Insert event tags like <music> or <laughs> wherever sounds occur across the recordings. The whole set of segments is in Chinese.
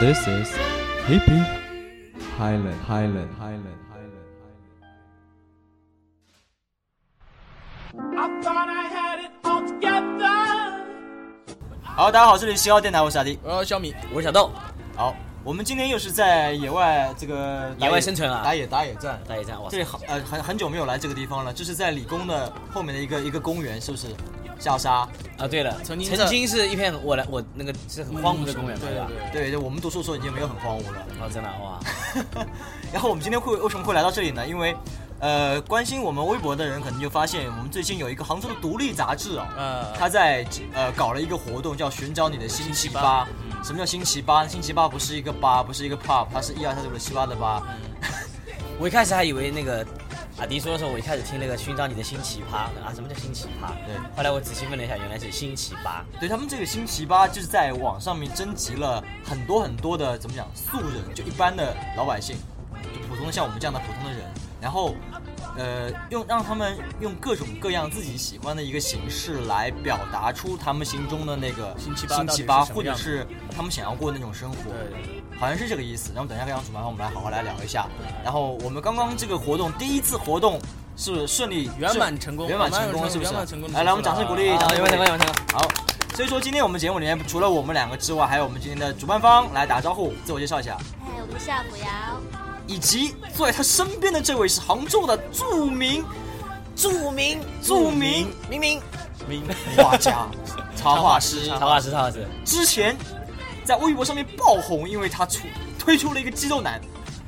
This is Hippie Highland Highland Highland Highland. I thought I had it all together. 好，大家好，这里是西奥电台，我是阿迪。我是小米，我是小豆，好，我们今天又是在野外这个打野外生存啊打野打野战。打野战，哇这里很呃很很久没有来这个地方了，这是在理工的后面的一个一个公园，是不是？下沙，啊，对了，曾经曾经是一片我来我那个是很荒芜的公园，对吧？对对，我们读书的时候已经没有很荒芜了。哦，真的哇，<laughs> 然后我们今天会为什么会来到这里呢？因为，呃，关心我们微博的人可能就发现，我们最近有一个杭州的独立杂志哦，呃他在呃搞了一个活动，叫寻找你的星期八。什么叫星期八？星期八不是一个八，不是一个 pop，它是一二三四五六七八的八。<laughs> 我一开始还以为那个阿迪说的时候，我一开始听那个寻找你的新奇葩啊，什么叫新奇葩？对后来我仔细问了一下，原来是新奇葩。对他们这个新奇葩就是在网上面征集了很多很多的怎么讲素人，就一般的老百姓，就普通的像我们这样的普通的人，然后呃用让他们用各种各样自己喜欢的一个形式来表达出他们心中的那个星期八星期八，到底是什么样的或者是他们想要过的那种生活。好像是这个意思。然后等一下跟杨主办方我们来好好来聊一下。然后我们刚刚这个活动第一次活动是顺利圆满成功圆满成功是不是圆满成功？来来，我们掌声鼓励，啊掌声鼓励圆满成功圆满好，所以说今天我们节目里面除了我们两个之外，还有我们今天的主办方来打招呼，自我介绍一下，嗨，我们是夏扶摇。以及坐在他身边的这位是杭州的著名著名著名明明名画家、插画师，插画师，插画师，之前在微博上面爆红，因为他出推出了一个肌肉男。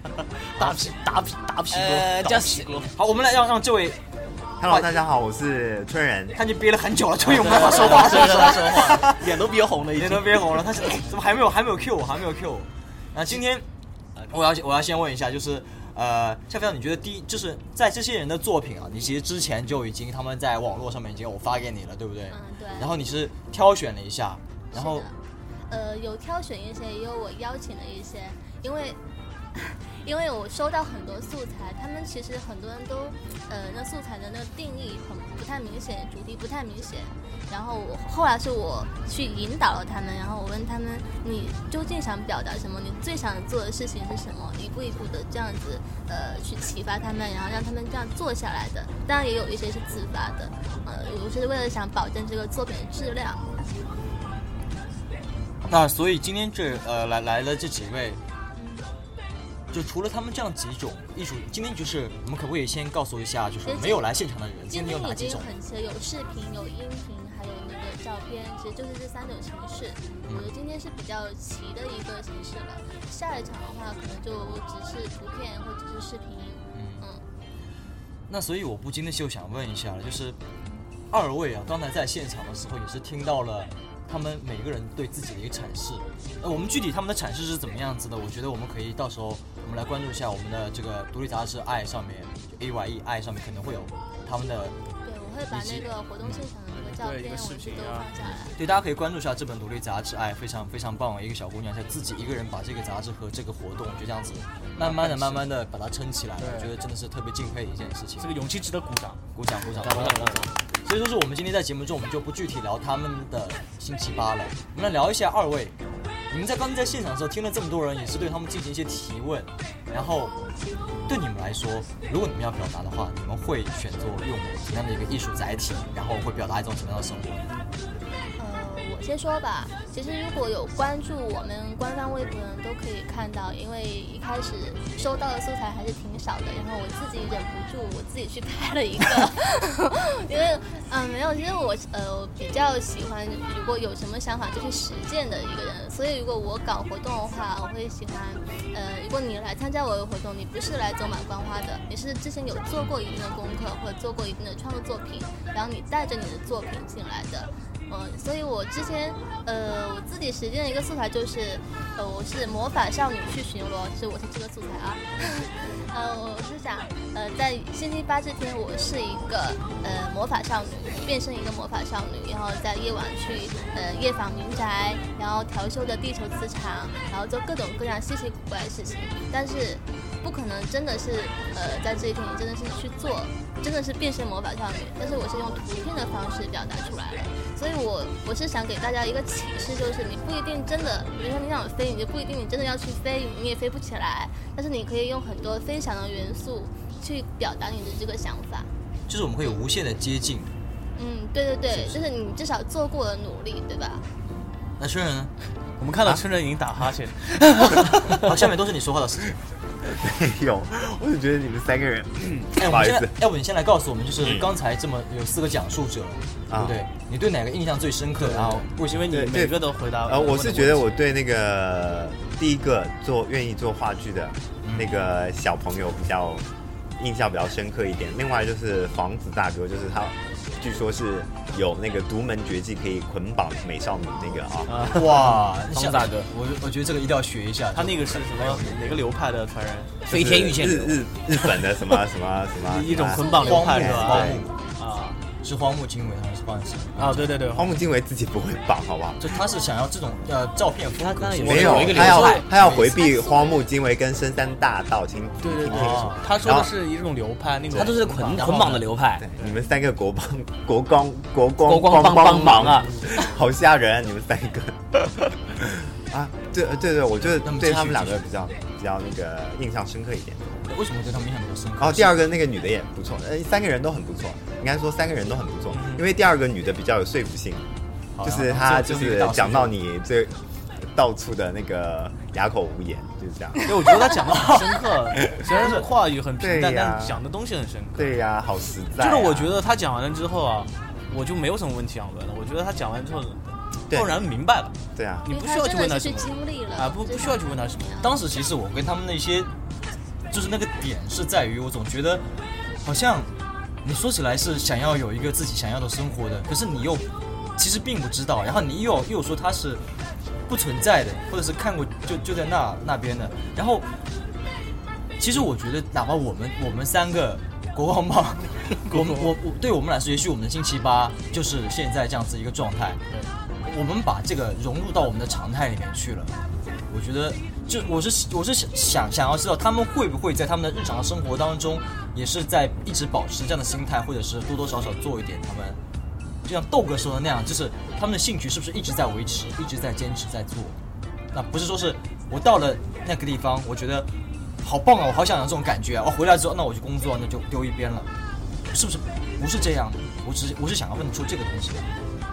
<laughs> 大皮大皮大皮哥，叫喜哥。好，我们来让让这位 Hello，大家好，我是春人。看你憋了很久了，终于有办法说话，是不是？<laughs> 说话，脸都憋红了，脸都憋红了。他是怎么还没有还没有 Q 我，还没有 Q 我？那今天我要我要先问一下，就是呃，夏飞，你觉得第一就是在这些人的作品啊，你其实之前就已经他们在网络上面已经我发给你了，对不对？嗯，对。然后你是挑选了一下，然后呃，有挑选一些，也有我邀请的一些，因为 <laughs> 因为我收到很多素材，他们其实很多人都呃，那素材的那个定义很不太明显，主题不太明显。然后我后来是我去引导了他们，然后我问他们，你究竟想表达什么？你最想做的事情是什么？一步一步的这样子呃去启发他们，然后让他们这样做下来的。当然也有一些是自发的，呃，我是为了想保证这个作品的质量。那所以今天这呃来来了这几位，就除了他们这样几种艺术，今天就是我们可不可以先告诉一下，就是没有来现场的人，今今天有哪天已经几种？很有视频、有音频，还有那个照片，其实就是这三种形式。嗯我觉得今天是比较齐的一个形式了。下一场的话，可能就只是图片或者是视频。嗯，那所以我不禁的就想问一下了，就是二位啊，刚才在现场的时候也是听到了他们每个人对自己的一个阐释。呃，我们具体他们的阐释是怎么样子的？我觉得我们可以到时候我们来关注一下我们的这个独立杂志《爱》上面，A Y E 爱上面可能会有他们的对，我会把那个活动现场的那个照片、视频都放下来。对，大家可以关注一下这本独立杂志，哎，非常非常棒，一个小姑娘，她自己一个人把这个杂志和这个活动就这样子，慢慢的、慢慢的把它撑起来，我觉得真的是特别敬佩的一件事情。这个勇气值得鼓掌，鼓掌，鼓掌，鼓掌鼓掌。所以说是我们今天在节目中，我们就不具体聊他们的星期八了，我们来聊一下二位，你们在刚才在现场的时候听了这么多人，也是对他们进行一些提问，然后对你们来说，如果你们要表达的话，你们会选择用什么样的一个艺术载体，然后会表达一种什么样的生活？先说吧，其实如果有关注我们官方微博的人都可以看到，因为一开始收到的素材还是挺少的，然后我自己忍不住，我自己去拍了一个，<laughs> 因为嗯没有，其实我呃比较喜欢如果有什么想法就去实践的一个人，所以如果我搞活动的话，我会喜欢呃如果你来参加我的活动，你不是来走马观花的，你是之前有做过一定的功课或者做过一定的创作作品，然后你带着你的作品进来的。嗯，所以我之前，呃，我自己实践的一个素材就是，呃，我是魔法少女去巡逻，是我是这个素材啊。<laughs> 呃，我是想，呃，在星期八这天，我是一个呃魔法少女，变身一个魔法少女，然后在夜晚去呃夜访民宅，然后调修的地球磁场，然后做各种各样稀奇古怪的事情，但是不可能真的是呃在这一天你真的是去做，真的是变身魔法少女，但是我是用图片的方式表达出来了。所以我我是想给大家一个启示，就是你不一定真的，比如说你想飞，你就不一定你真的要去飞，你也飞不起来。但是你可以用很多飞翔的元素去表达你的这个想法。就是我们会有无限的接近。嗯，对对对，就是你至少做过了努力，对吧？那春人呢？我们看到春人已经打哈欠，<laughs> <laughs> 好，下面都是你说话的时间。没有，我只觉得你们三个人，哎，我不好意思们现在，，要不你先来告诉我们，就是刚才这么有四个讲述者，对啊不对？你对哪个印象最深刻？然后为什么因为你每个都回答。呃，我是觉得我对那个第一个做愿意做话剧的那个小朋友比较印象比较深刻一点。另外就是房子大哥，就是他，据说是有那个独门绝技可以捆绑美少女那个啊。哇，<laughs> 方大哥，我我觉得这个一定要学一下。他那个是什么哪个流派的传人？飞天御剑流，日日日本的什么什么什么 <laughs> 一种捆绑流派是吧？是荒木经惟还是荒木？啊，对对对，荒木经惟自己不会绑，好不好？就他是想要这种呃照片风格，他当然有没有有，他要他要回避荒木经惟跟深山大道清对对对哦，他说的是一种流派，那个他都是捆捆绑的流派对。，你们三个国帮国光国光国光帮帮忙啊，好吓人啊！你们三个 <laughs> 啊，对对对，我觉得对他们两个比较比较那个印象深刻一点。为什么对他们印象比较深刻？然后第二个那个女的也不错，呃，三个人都很不错，应该说三个人都很不错，因为第二个女的比较有说服性，就是她就是讲到 <laughs> 你最到处的那个哑口无言，就是这样。因为我觉得她讲的很深刻，虽然是话语很平淡，<laughs> 但讲的东西很深刻。对呀、好实在、啊。就是我觉得她讲完了之后啊，我就没有什么问题想问了。我觉得她讲完之后，对。突然明白了，对啊，你不需要去问他什么。的是去经历了啊，不不需要去问他什么。当时其实我跟他们那些，就是那个点是在于，我总觉得好像你说起来是想要有一个自己想要的生活的，可是你又其实并不知道，然后你又又说他是不存在的，或者是看过就就在那那边的，然后其实我觉得，哪怕我们我们三个国王帮，<laughs> 我们我我对我们来说，也许我们的星期八就是现在这样子一个状态，我们把这个融入到我们的常态里面去了。我觉得，就我是我是想想想要知道他们会不会在他们的日常生活当中，也是在一直保持这样的心态，或者是多多少少做一点他们，就像豆哥说的那样，就是他们的兴趣是不是一直在维持，一直在坚持在做。那不是说是我到了那个地方，我觉得好棒啊，我好想要这种感觉啊，我回来之后那我去工作，那就丢一边了，是不是？不是这样的，我只是我是想要问出这个东西。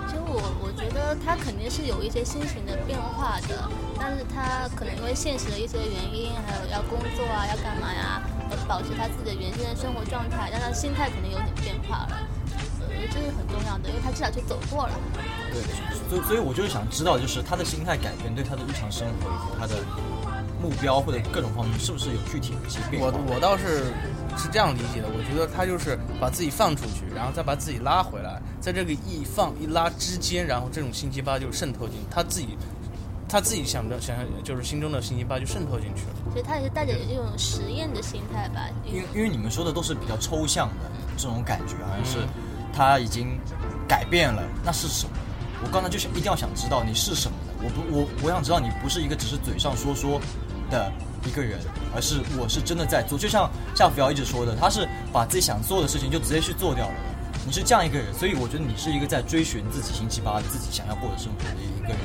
其实我我觉得他肯定是有一些心情的变化的，但是他可能因为现实的一些原因，还有要工作啊，要干嘛呀，呃保持他自己的原先的生活状态，让他心态肯定有点变化了。呃，我觉得这是很重要的，因为他至少去走过了。对，所以所以我就是想知道，就是他的心态改变对他的日常生活以及他的目标或者各种方面，是不是有具体的一些变化？我我倒是是这样理解的，我觉得他就是把自己放出去，然后再把自己拉回来，在这个一放一拉之间，然后这种星期八就渗透进他自己，他自己想着想想就是心中的星期八就渗透进去了。所以他也是带着这种实验的心态吧。因为因为你们说的都是比较抽象的这种感觉，好像是他已经改变了，那是什么？我刚才就想一定要想知道你是什么的。我不我我想知道你不是一个只是嘴上说说的一个人，而是我是真的在做。就像像福瑶一直说的，他是把自己想做的事情就直接去做掉了。你是这样一个人，所以我觉得你是一个在追寻自己星期八自己想要过的生活的一个人。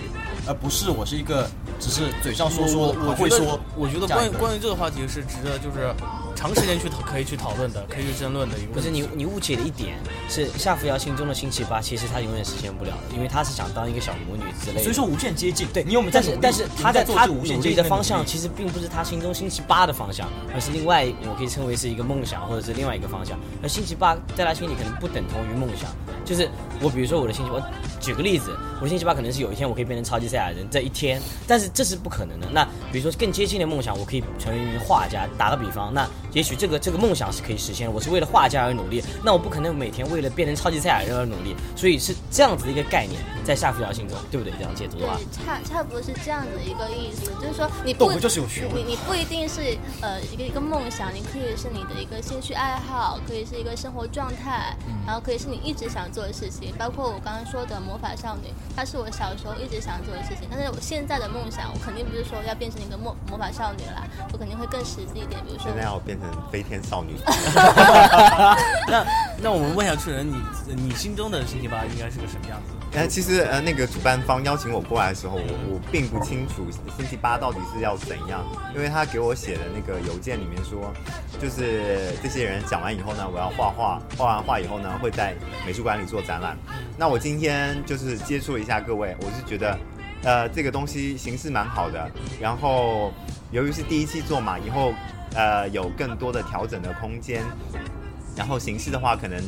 而不是我是一个只是嘴上说说我会说。我觉得关于关于这个话题是值得就是长时间去讨可以去讨论的，可以去争论的。不是你你误解了一点，是夏扶摇心中的星期八，其实他永远实现不了的，因为他是想当一个小魔女之类的。所以说无限接近。对你有没有但是但是他在他努力的方向，其实并不是他心中星期八的方向，而是另外我可以称为是一个梦想，或者是另外一个方向。而星期八在他心里可能不等同于梦想，就是我比如说我的星期八，举个例子，我的星期八可能是有一天我可以变成超级赛亚人这一天，但是这是不可能的。那比如说更接近的梦想，我可以成为一名画家。打个比方，那也许这个这个梦想是可以实现的，我是为了画家而努力，那我不可能每天为了变成超级赛亚人而努力，所以是这样子的一个概念，在夏扶瑶心中，对不对？这样解读的话。对，差差不多是这样的一个意思，就是说你不就是有学问你你不一定是呃一个一个梦想，你可以是你的一个兴趣爱好，可以是一个生活状态，然后可以是你一直想做的事情，包括我刚刚说的魔法少女，它是我小时候一直想做的事情，但是我现在的梦想，我肯定不是说要变成一个魔魔法少女啦，我肯定会更实际一点，比如说现在要变成飞天少女，<laughs> 那那我们问一下春人，你你心中的星期八应该是个什么样子？呃，其实呃，那个主办方邀请我过来的时候，我我并不清楚星期八到底是要怎样，因为他给我写的那个邮件里面说，就是这些人讲完以后呢，我要画画，画完画以后呢，会在美术馆里做展览。那我今天就是接触了一下各位，我是觉得，呃，这个东西形式蛮好的，然后由于是第一期做嘛，以后呃有更多的调整的空间，然后形式的话，可能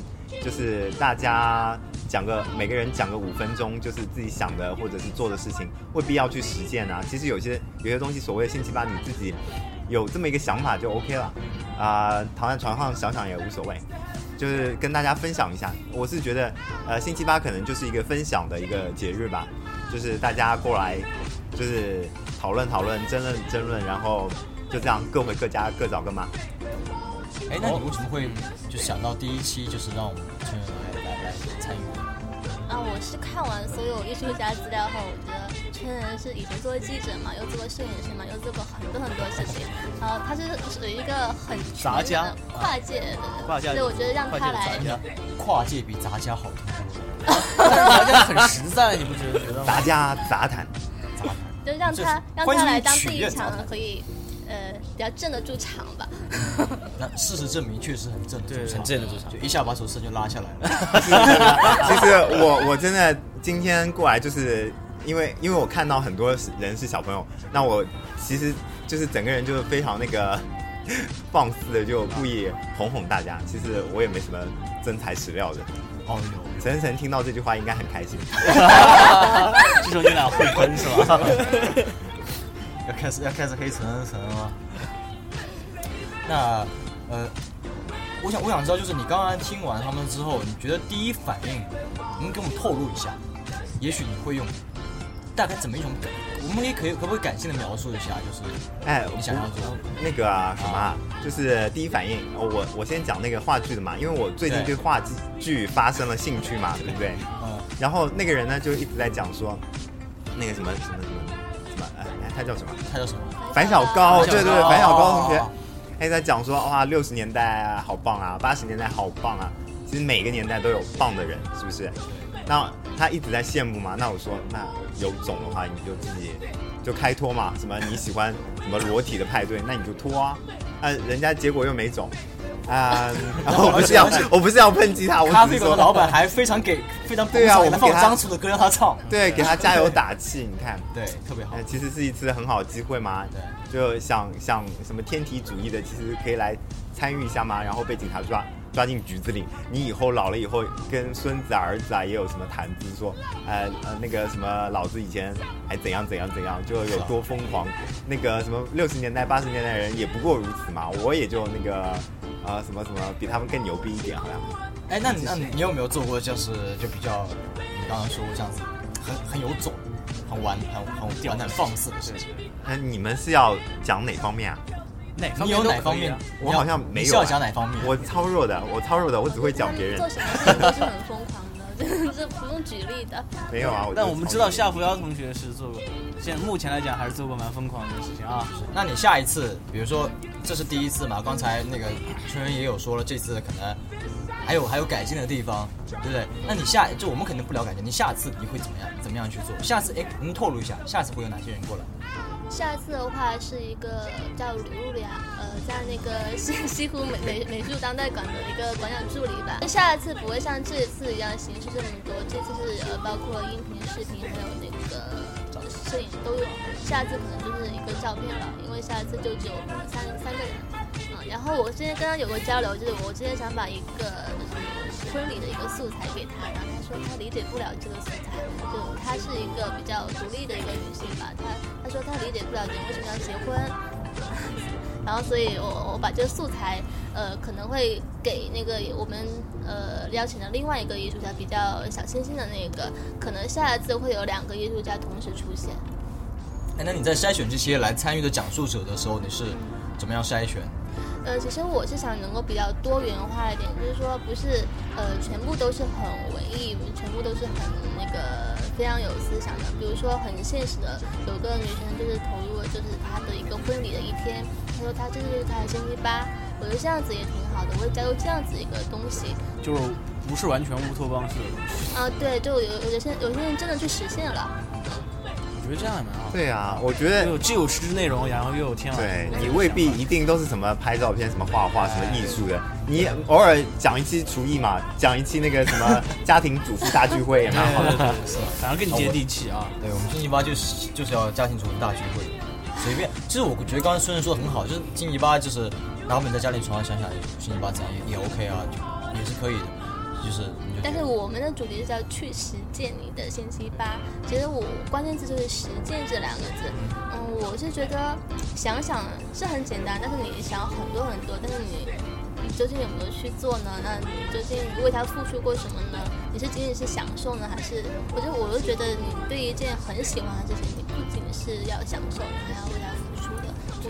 就是大家讲个每个人讲个五分钟，就是自己想的或者是做的事情，未必要去实践啊。其实有些有些东西，所谓的星期八，你自己有这么一个想法就 OK 了啊、躺在床上想想也无所谓。就是跟大家分享一下，我是觉得，呃，星期八可能就是一个分享的一个节日吧，就是大家过来，就是 <laughs> 讨论讨论、争论争论，然后就这样各回各家，各找各妈。哎，那你为什么会就想到第一期就是让我们春人来来来参与？啊，我是看完所有艺术家资料后，我觉得春人是以前做过记者嘛，又做过摄影师嘛，又做过很多很多事情，然后他是属于一个很杂家跨界的，跨界所以我觉得让他来跨界比杂家好听多了。但是大家很实在，你不觉得吗？杂家杂谈，杂谈就让他让他来当取第一场可以呃比较镇得住场吧。<laughs> 那事实证明确实很镇得住场，很镇得住场就一下把手势就拉下来了。<laughs> 其实我我真的今天过来，就是因为因为我看到很多人是小朋友，那我其实就是整个人就是非常那个 <laughs> 放肆的，就故意哄哄大家。其实我也没什么真材实料的。哦哟，晨晨听到这句话应该很开心。这时候你俩会喷是吧？要开始要开始黑陈恩陈了吗？那呃，我想我想知道，就是你刚刚听完他们之后，你觉得第一反应，能给我们透露一下？也许你会用大概怎么一种感？我们也可以可不可以感性的描述一下？就是哎，你想要做那个啊什么啊，就是第一反应，哦我我先讲那个话剧的嘛，因为我最近对对话剧发生了兴趣嘛，对不对？嗯，然后那个人呢就一直在讲说，那个什么什么什么他叫什么？他叫什么？樊小高，对对对，高樊小高同学哦，他在讲说哇，六十年代好棒啊，八十年代好棒啊，其实每个年代都有棒的人，是不是？那他一直在羡慕嘛，那我说那有种的话，你就自己就开脱嘛，什么你喜欢什么裸体的派对，那你就脱啊，那，人家结果又没种。啊、<laughs> 我不是要 <laughs> 我不是要抨击他，我咖啡只是说馆的老板还非常给非常对啊我们给他张楚的歌让他唱，对给他加油打气，你看，<laughs> 对，特别好。呃，。其实是一次很好的机会嘛，对，就想想什么天体主义的，其实可以来参与一下嘛，然后被警察抓抓进局子里，你以后老了以后跟孙子啊儿子啊也有什么谈资，说，呃呃那个什么老子以前还怎样怎样怎样，就有多疯狂，那个什么六十年代八十年代人也不过如此嘛，我也就那个呃什么什么比他们更牛逼一点，好像。哎，那你那你有没有做过就是就比较你刚刚说这样子很很有种、很玩、很很玩、很放肆的事情？那你们是要讲哪方面啊？哪方你有面都可以哪方面啊？？我好像没有、你是要讲哪方面？我超弱的，我超弱的，我只会讲别人做。什么事情都是很疯狂的，这不用举例的。没有啊，但我们知道夏扶瑶同学是做过，现在目前来讲还是做过蛮疯狂的事情啊。那你下一次，比如说这是第一次嘛？刚才那个春人也有说了，这次可能还有还有改进的地方，对不对？那你下就我们肯定不聊改进，你下次你会怎么样怎么样去做？下次哎，能透露一下，下次会有哪些人过来？下次的话是一个叫吕露丽啊，呃，在那个 <laughs> 西西湖美美美术当代馆的一个馆长助理吧。下一次不会像这次一样形式这么多，这次是呃包括音频、视频还有那个摄影都有。下次可能就是一个照片了，因为下一次就只有三三个人。然后我之前跟他有个交流，就是我之前想把一个就是婚礼的一个素材给他，然后他说他理解不了这个素材，就她是一个比较独立的一个女性吧，她她说她理解不了人为什么要结婚，<laughs> 然后所以我我把这个素材呃可能会给那个我们呃邀请的另外一个艺术家比较小清新的那个，可能下一次会有两个艺术家同时出现。哎，那你在筛选这些来参与的讲述者的时候，你是怎么样筛选？呃，其实我是想能够比较多元化一点，就是说不是呃全部都是很文艺，全部都是很那个非常有思想的。比如说很现实的，有个女生就是投入了就是她的一个婚礼的一天，她说她这就是她的星期八，我觉得这样子也挺好的，我会加入这样子一个东西。就是不是完全乌托邦式的东西。啊，对，就有有些有些人真的去实现了。我觉得这样也蛮好。对啊，我觉得有既有实质内容，然后又有天马行空对你未必一定都是什么拍照片、什么画画、什么艺术的，你偶尔讲一期厨艺嘛，讲一期那个什么 <laughs> 家庭主妇大聚会也蛮好的。是，反而更接地气啊。对我们星期八就是就是要家庭主妇大聚会，随便。其实我觉得刚才孙人说的很好，就是星期八就是哪怕你在家里床上想想星期八怎样也也 OK 啊，就也是可以的。就是但是我们的主题是叫去实践你的星期八，其实我关键字就是实践这两个字。嗯，我是觉得想想是很简单，但是你想很多很多，但是你你究竟有没有去做呢？那你究竟为它付出过什么呢？你是仅仅是享受呢，还是我就我就觉得你对一件很喜欢的事情，你不仅是要享受，你还要为它。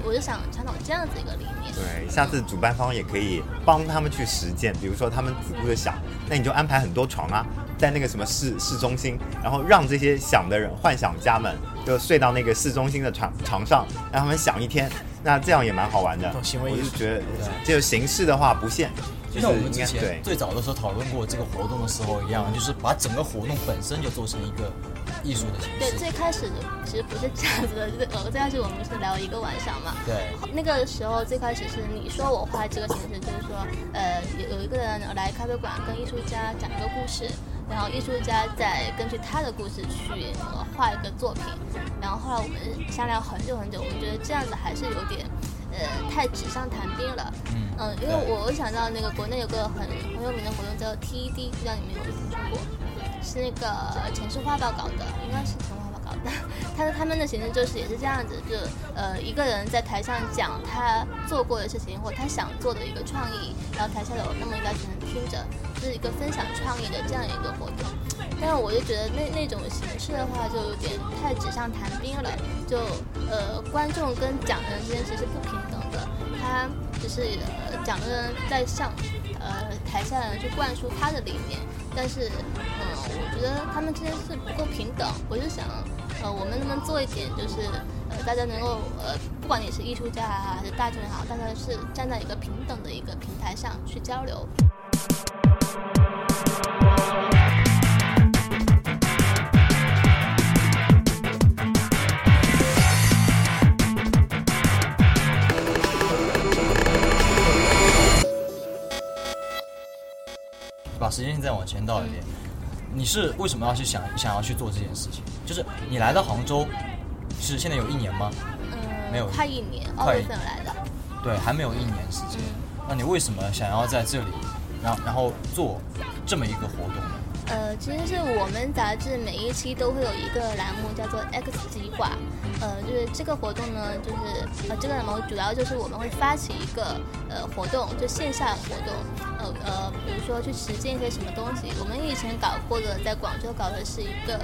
我就想倡导这样子一个理念。对，下次主办方也可以帮他们去实践，比如说他们只顾着想，那你就安排很多床啊，在那个什么市市中心，然后让这些想的人、幻想家们就睡到那个市中心的床床上，让他们想一天，那这样也蛮好玩的。我就觉得，这个形式的话不限，就就是像我们之前。最早的时候讨论过这个活动的时候一样，就是把整个活动本身就做成一个艺术的形式对，最开始其实不是这样子的，就是呃，最开始我们是聊一个晚上嘛。对，那个时候最开始是你说我画这个形式，就是说，呃，有有一个人来咖啡馆跟艺术家讲一个故事，然后艺术家再根据他的故事去呃画一个作品，然后后来我们商量很久很久，我们觉得这样子还是有点。呃，太纸上谈兵了。嗯嗯，因为我想到那个国内有个很很有名的活动叫 TED，不知道你们有没有听说过？是那个城市画报搞的，应该是城市画报搞的。<laughs> 他他们的形式就是也是这样子，就呃一个人在台上讲他做过的事情或他想做的一个创意，然后台下有那么一大群人听着，就是一个分享创意的这样一个活动。但是我就觉得那那种形式的话，就有点太纸上谈兵了。就呃，观众跟讲的人之间其实是不平等的，他只是呃讲的人在向呃台下人去灌输他的理念，但是嗯、我觉得他们之间是不够平等。我就想，呃，我们能不能做一点，就是呃大家能够呃，不管你是艺术家也好还是大众也好，大家是站在一个平等的一个平台上去交流。把时间线再往前倒一点，你是为什么要去想想要去做这件事情？就是你来到杭州，是现在有一年吗？嗯，没有快一年，二快月份来的。对，还没有一年时间。嗯那你为什么想要在这里，然后然后做这么一个活动呢？呃，其实是我们杂志每一期都会有一个栏目叫做 X 计划，呃，就是这个活动呢，就是呃这个栏目主要就是我们会发起一个呃活动，就线下活动，呃呃，比如说去实践一些什么东西。我们以前搞过的，在广州搞的是一个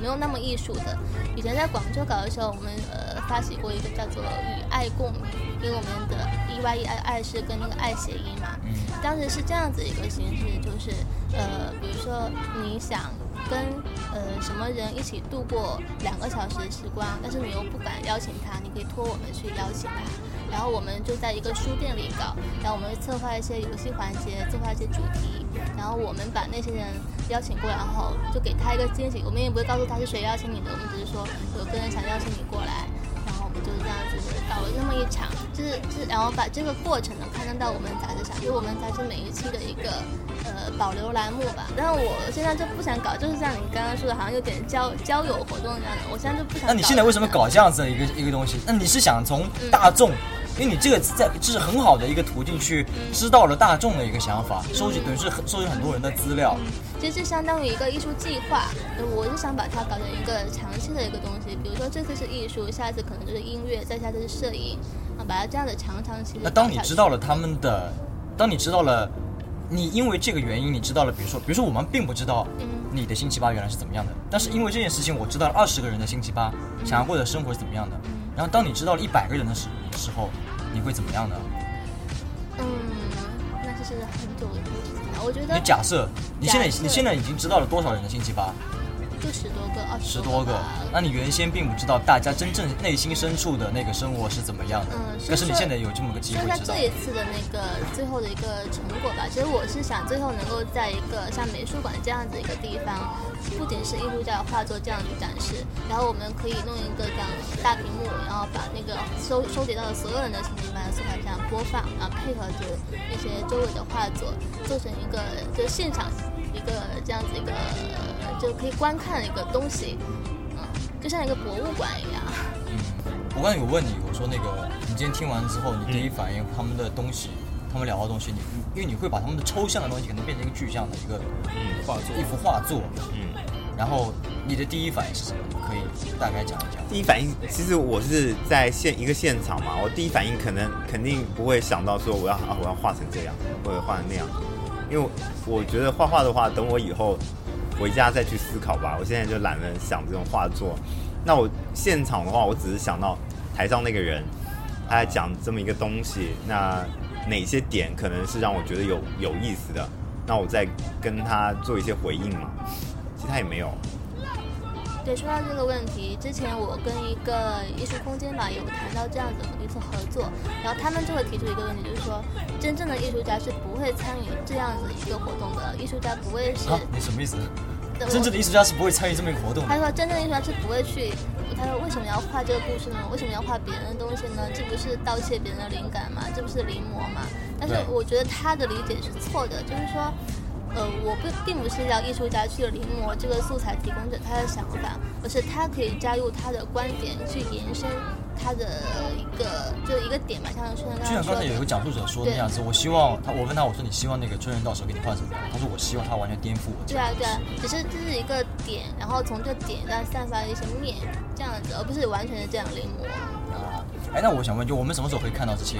没有那么艺术的，以前在广州搞的时候，我们呃发起过一个叫做与爱共鸣，因为我们的 E Y E 爱爱是跟那个爱谐音嘛，嗯当时是这样子一个形式，就是呃，比如说你想跟呃什么人一起度过两个小时的时光，但是你又不敢邀请他，你可以托我们去邀请他。然后我们就在一个书店里搞，然后我们策划一些游戏环节，策划一些主题，然后我们把那些人邀请过来，后就给他一个惊喜。我们也不会告诉他是谁邀请你的，我们只是说有个人想邀请你过来，然后我们就是这样子搞了这么一场，就是就是，然后把这个过程呢刊登到我们杂志上，就是我们杂志每一期的一个呃保留栏目吧。但是我现在就不想搞，就是像你刚刚说的，好像有点交交友活动这样的，我现在就不想。那你现在为什么搞这样子的一个一个东西？那你是想从大众，因为你这个在这是很好的一个途径去知道了大众的一个想法，收集等于是很收集很多人的资料。其实这相当于一个艺术计划，呃我是想把它搞成一个长期的一个东西。比如说这次是艺术，下次可能就是音乐，再下次是摄影，啊，把它这样的长长期的。那当你知道了他们的，当你知道了，你因为这个原因，你知道了，比如说，比如说我们并不知道嗯你的星期八原来是怎么样的，但是因为这件事情，我知道了二十个人的星期八想要过的生活是怎么样的。然后当你知道了一百个人的时时候，你会怎么样呢？嗯，那就是很久的事情了。我觉得你假设你现在你现在已经知道了多少人的星期八？就十多个、二十多个。，那你原先并不知道大家真正内心深处的那个生活是怎么样的，嗯但是你现在有这么个机会知道说一下这。一次的那个最后的一个成果吧。其实我是想最后能够在一个像美术馆这样子一个地方，不仅是艺术家的画作这样去展示，然后我们可以弄一个这样大屏幕，然后把那个收收集到的所有人的情绪般的素材这样播放，然后配合着那些周围的画作，做成一个就现场一个这样子一个就可以观看一个东西，嗯，就像一个博物馆一样。嗯我刚才有问你，我说那个你今天听完之后，你第一反应他们的东西，他们聊的东西，你你因为你会把他们的抽象的东西可能变成一个具象的一个嗯画作一幅画作，嗯。然后你的第一反应是什么？你可以大概讲一讲。第一反应，其实我是在现一个现场嘛，我第一反应可能肯定不会想到说我要啊我要画成这样，或者画成那样，因为我觉得画画的话，等我以后回家再去思考吧。我现在就懒得想这种画作。那我现场的话，我只是想到台上那个人他在讲这么一个东西，那哪些点可能是让我觉得有有意思的，那我再跟他做一些回应嘛。其他也没有，对，说到这个问题，之前我跟一个艺术空间吧有谈到这样子的一次合作，然后他们就会提出一个问题，就是说，真正的艺术家是不会参与这样子一个活动的，艺术家不会是啊，你什么意思？<laughs> 真正的艺术家是不会参与这么一个活动。他说，真正的艺术家是不会去。他说：“为什么要画这个故事呢？为什么要画别人的东西呢？这不是盗窃别人的灵感吗？这不是临摹吗？”但是我觉得他的理解是错的，就是说，呃，我不并不是要艺术家去临摹这个素材提供者他的想法，而是他可以加入他的观点去延伸他的一个就一个点吧，像春人就像刚才有一个讲述者说的那样子，我希望他，我问他，我说你希望那个春人到时候给你画什么样？他说我希望他完全颠覆我。对啊对啊，只是这是一个点，然后从这点再散发一些面，这样子，而不是完全的这样临摹。啊，哎，那我想问，就我们什么时候可以看到这些？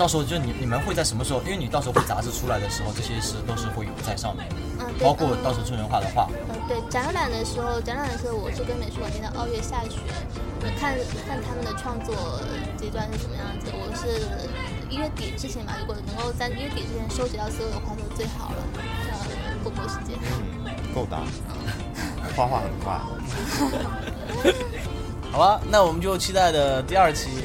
到时候就你你们会在什么时候？因为你到时候会杂志出来的时候，这些是都是会有在上面的，嗯，包括嗯到时候真人画的画。嗯，对，展览的时候，展览的时候我是跟美术馆定的二月下旬，呃看看他们的创作阶段是什么样子。我是一月底之前吧，如果能够在一月底之前收集到所有的画作最好了，这样过过时间。嗯，够的，<laughs> 画画很快。<laughs> 好吧，那我们就期待的第二期。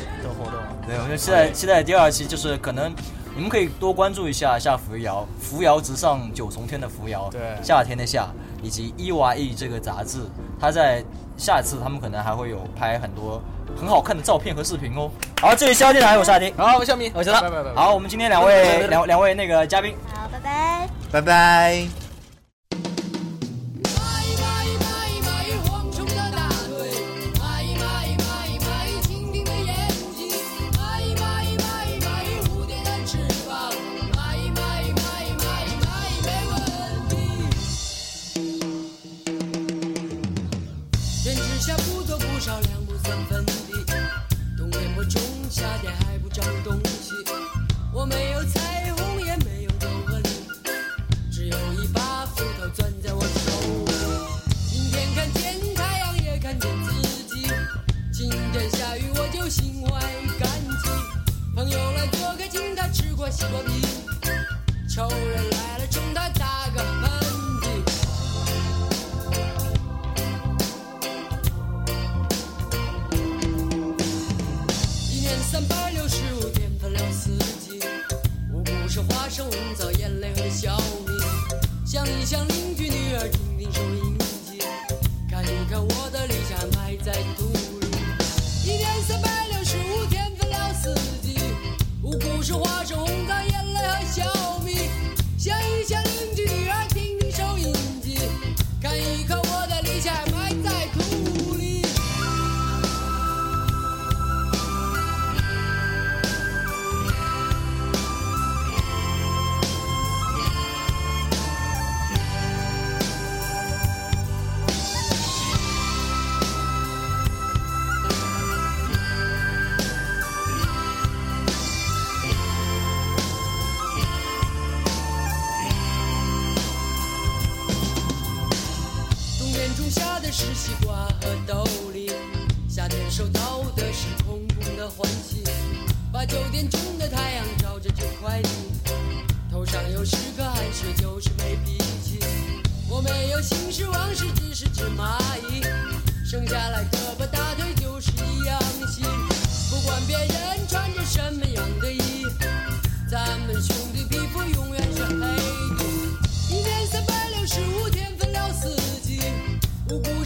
对，我们就期待期待第二期，就是可能你们可以多关注一下夏扶摇，扶摇直上九重天的扶摇，对夏天的夏，以及伊娃 E 这个杂志，它在下次他们可能还会有拍很多很好看的照片和视频哦。好，这里是消电台，我是阿迪，好，我是小米，我是他拜拜拜拜。好，我们今天两位两两位那个嘉宾，好，拜拜。拜拜。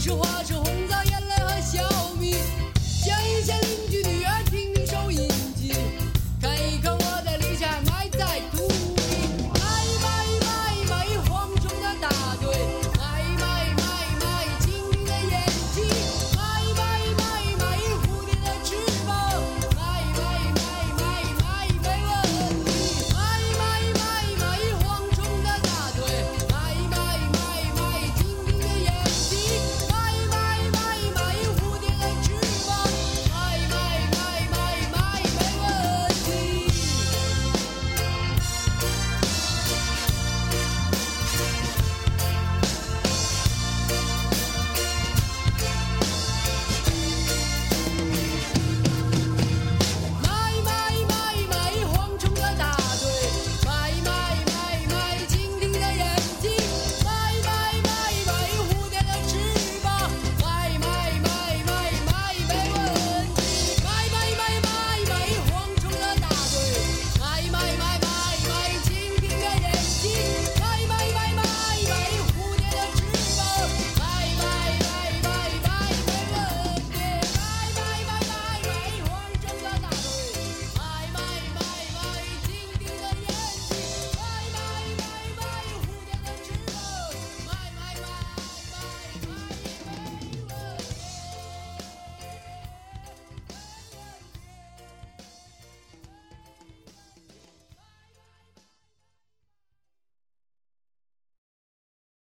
toujours